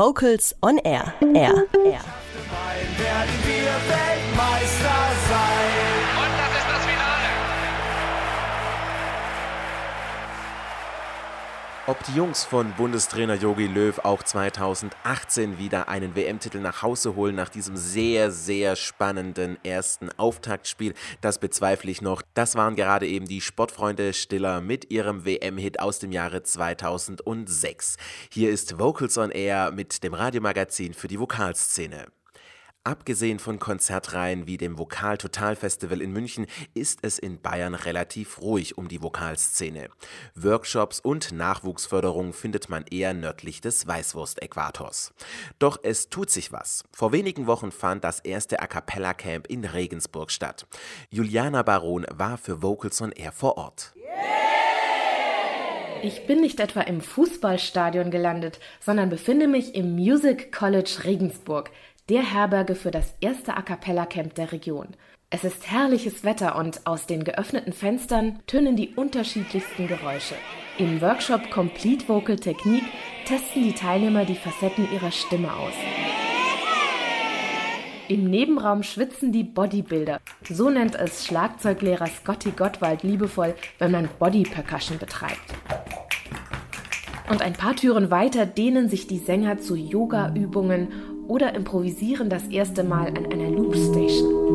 Vocals on Air. Air. Air. werden wir Weltmeister sein. Ob die Jungs von Bundestrainer Jogi Löw auch 2018 wieder einen WM-Titel nach Hause holen nach diesem sehr, sehr spannenden ersten Auftaktspiel, das bezweifle ich noch. Das waren gerade eben die Sportfreunde Stiller mit ihrem WM-Hit aus dem Jahre 2006. Hier ist Vocals on Air mit dem Radiomagazin für die Vokalszene. Abgesehen von Konzertreihen wie dem Vokal Total Festival in München ist es in Bayern relativ ruhig um die Vokalszene. Workshops und Nachwuchsförderung findet man eher nördlich des Weißwurst-Äquators. Doch es tut sich was. Vor wenigen Wochen fand das erste A Cappella Camp in Regensburg statt. Juliana Baron war für Vocals on Air vor Ort. Ich bin nicht etwa im Fußballstadion gelandet, sondern befinde mich im Music College Regensburg, der Herberge für das erste A Cappella Camp der Region. Es ist herrliches Wetter und aus den geöffneten Fenstern tönen die unterschiedlichsten Geräusche. Im Workshop Complete Vocal Technique testen die Teilnehmer die Facetten ihrer Stimme aus. Im Nebenraum schwitzen die Bodybuilder. So nennt es Schlagzeuglehrer Scotty Gottwald liebevoll, wenn man Body Percussion betreibt. Und ein paar Türen weiter dehnen sich die Sänger zu Yoga-Übungen oder improvisieren das erste Mal an einer Loopstation.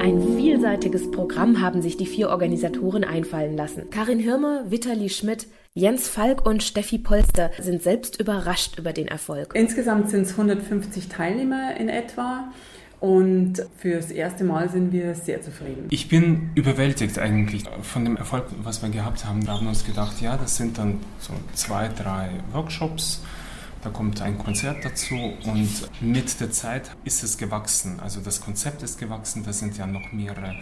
Ein vielseitiges Programm haben sich die vier Organisatoren einfallen lassen. Karin Hirmer, Vitali Schmidt, Jens Falk und Steffi Polster sind selbst überrascht über den Erfolg. Insgesamt sind es 150 Teilnehmer in etwa. Und fürs erste Mal sind wir sehr zufrieden. Ich bin überwältigt eigentlich von dem Erfolg, was wir gehabt haben. Wir haben uns gedacht, ja, das sind dann so zwei, drei Workshops. Da kommt ein Konzert dazu und mit der Zeit ist es gewachsen. Also das Konzept ist gewachsen, da sind ja noch mehrere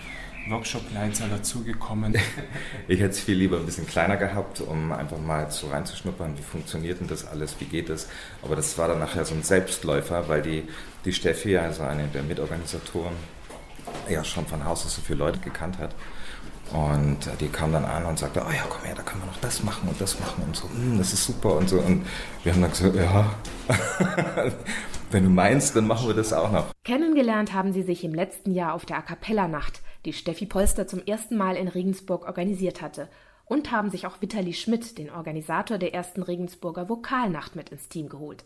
Workshop-Leiter dazugekommen. ich hätte es viel lieber ein bisschen kleiner gehabt, um einfach mal so reinzuschnuppern, wie funktioniert denn das alles, wie geht es. Aber das war dann nachher so ein Selbstläufer, weil die, die Steffi, also eine der Mitorganisatoren, ja schon von Haus aus so viele Leute gekannt hat. Und die kam dann an und sagte, oh ja, komm her, da können wir noch das machen und das machen und so, mm, das ist super und so. Und wir haben dann gesagt, ja, wenn du meinst, dann machen wir das auch noch. Kennengelernt haben sie sich im letzten Jahr auf der A Cappella Nacht, die Steffi Polster zum ersten Mal in Regensburg organisiert hatte. Und haben sich auch Vitali Schmidt, den Organisator der ersten Regensburger Vokalnacht, mit ins Team geholt.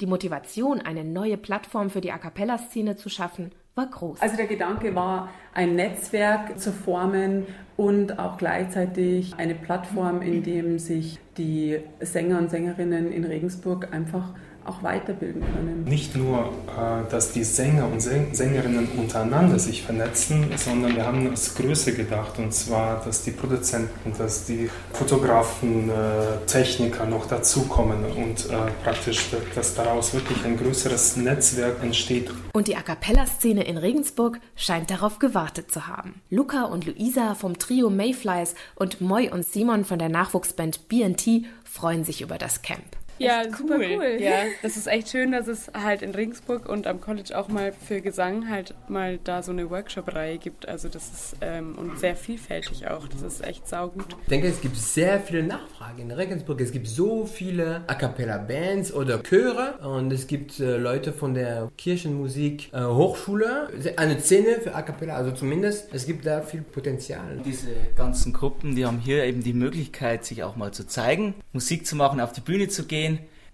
Die Motivation, eine neue Plattform für die A Cappella-Szene zu schaffen, war groß. Also der Gedanke war, ein Netzwerk zu formen und auch gleichzeitig eine Plattform, in dem sich die Sänger und Sängerinnen in Regensburg einfach auch weiterbilden können. Nicht nur, äh, dass die Sänger und Sängerinnen untereinander sich vernetzen, sondern wir haben es größer gedacht und zwar, dass die Produzenten, dass die Fotografen, äh, Techniker noch dazukommen und äh, praktisch, dass daraus wirklich ein größeres Netzwerk entsteht. Und die A Cappella-Szene in Regensburg scheint darauf gewartet zu haben. Luca und Luisa vom Trio Mayflies und Moy und Simon von der Nachwuchsband BNT freuen sich über das Camp. Ja, super cool. cool. Ja, das ist echt schön, dass es halt in Regensburg und am College auch mal für Gesang halt mal da so eine Workshop-Reihe gibt. Also das ist ähm, und sehr vielfältig auch. Das ist echt saugut. Ich denke, es gibt sehr viele Nachfragen in Regensburg. Es gibt so viele A cappella Bands oder Chöre und es gibt äh, Leute von der Kirchenmusik äh, Hochschule, eine Szene für A cappella, also zumindest. Es gibt da viel Potenzial. Diese ganzen Gruppen, die haben hier eben die Möglichkeit, sich auch mal zu zeigen, Musik zu machen, auf die Bühne zu gehen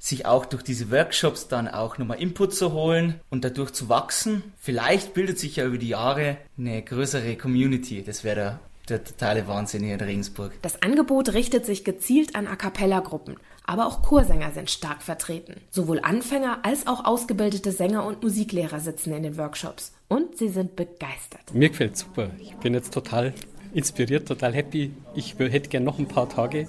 sich auch durch diese Workshops dann auch nochmal Input zu holen und dadurch zu wachsen. Vielleicht bildet sich ja über die Jahre eine größere Community. Das wäre der, der totale Wahnsinn hier in Regensburg. Das Angebot richtet sich gezielt an A Cappella-Gruppen. Aber auch Chorsänger sind stark vertreten. Sowohl Anfänger als auch ausgebildete Sänger und Musiklehrer sitzen in den Workshops. Und sie sind begeistert. Mir gefällt super. Ich bin jetzt total inspiriert, total happy. Ich hätte gerne noch ein paar Tage.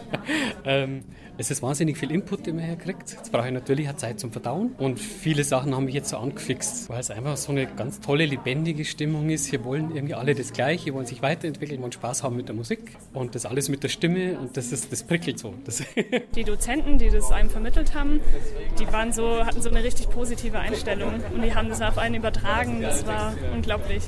ähm, es ist wahnsinnig viel Input, den man hier kriegt. Jetzt brauche ich natürlich auch Zeit zum Verdauen. Und viele Sachen haben mich jetzt so angefixt, weil es einfach so eine ganz tolle, lebendige Stimmung ist. Hier wollen irgendwie alle das Gleiche, wollen sich weiterentwickeln, wollen Spaß haben mit der Musik. Und das alles mit der Stimme und das, ist, das prickelt so. Das die Dozenten, die das einem vermittelt haben, die waren so, hatten so eine richtig positive Einstellung. Und die haben das auf einen übertragen. Das war unglaublich.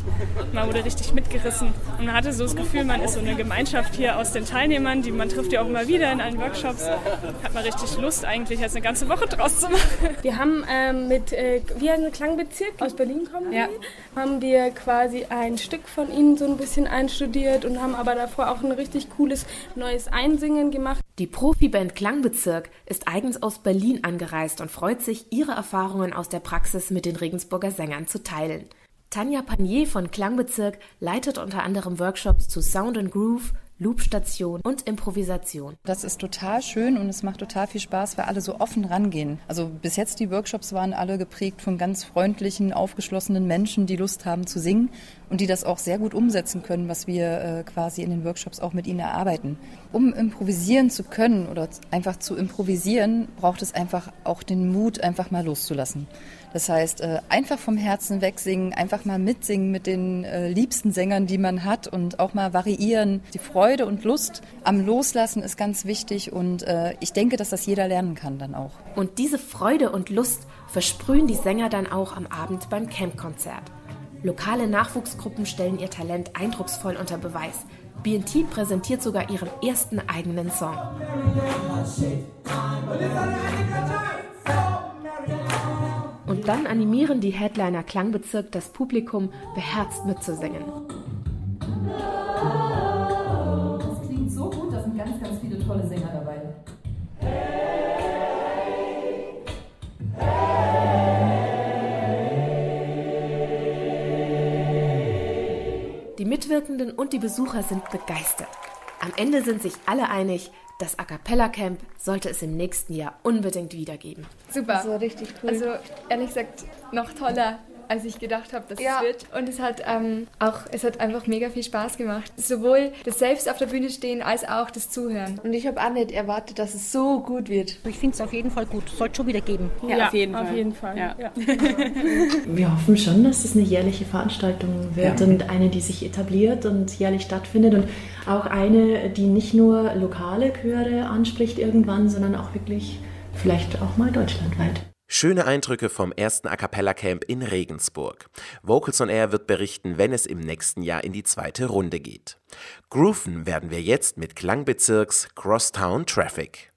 Man wurde richtig mitgerissen. Und man hatte so das Gefühl, man ist so eine Gemeinschaft hier aus den Teilnehmern, die man trifft ja auch immer wieder in allen Workshops. Hat man richtig Lust eigentlich, jetzt eine ganze Woche draus zu machen. Wir haben ähm, mit, äh, wir ein Klangbezirk aus Berlin kommen, ja. haben wir quasi ein Stück von ihnen so ein bisschen einstudiert und haben aber davor auch ein richtig cooles neues Einsingen gemacht. Die Profiband Klangbezirk ist eigens aus Berlin angereist und freut sich, ihre Erfahrungen aus der Praxis mit den Regensburger Sängern zu teilen. Tanja Panier von Klangbezirk leitet unter anderem Workshops zu Sound and Groove, Loopstation und Improvisation. Das ist total schön und es macht total viel Spaß, weil alle so offen rangehen. Also bis jetzt die Workshops waren alle geprägt von ganz freundlichen, aufgeschlossenen Menschen, die Lust haben zu singen und die das auch sehr gut umsetzen können, was wir äh, quasi in den Workshops auch mit ihnen erarbeiten. Um improvisieren zu können oder einfach zu improvisieren, braucht es einfach auch den Mut, einfach mal loszulassen. Das heißt, äh, einfach vom Herzen wegsingen, einfach mal mitsingen mit den äh, liebsten Sängern, die man hat und auch mal variieren. Die Freude und Lust am Loslassen ist ganz wichtig und äh, ich denke, dass das jeder lernen kann dann auch. Und diese Freude und Lust versprühen die Sänger dann auch am Abend beim Campkonzert. Lokale Nachwuchsgruppen stellen ihr Talent eindrucksvoll unter Beweis. BNT präsentiert sogar ihren ersten eigenen Song. Dann animieren die Headliner Klangbezirk das Publikum, beherzt mitzusingen. Das klingt so gut, da sind ganz, ganz viele tolle Sänger dabei. Die Mitwirkenden und die Besucher sind begeistert. Am Ende sind sich alle einig, das A Cappella Camp sollte es im nächsten Jahr unbedingt wiedergeben. Super. So richtig cool. Also ehrlich gesagt noch toller als ich gedacht habe, dass ja. es wird. Und es hat ähm, auch, es hat einfach mega viel Spaß gemacht. Sowohl das selbst auf der Bühne stehen als auch das Zuhören. Und ich habe auch nicht erwartet, dass es so gut wird. Ich finde es auf jeden Fall gut. Sollte schon wieder geben. Ja, ja auf jeden auf Fall. Jeden Fall. Ja. Wir hoffen schon, dass es eine jährliche Veranstaltung wird und eine, die sich etabliert und jährlich stattfindet und auch eine, die nicht nur lokale Chöre anspricht irgendwann, sondern auch wirklich vielleicht auch mal deutschlandweit. Schöne Eindrücke vom ersten A Cappella Camp in Regensburg. Vocals on Air wird berichten, wenn es im nächsten Jahr in die zweite Runde geht. Grooven werden wir jetzt mit Klangbezirks Crosstown Traffic.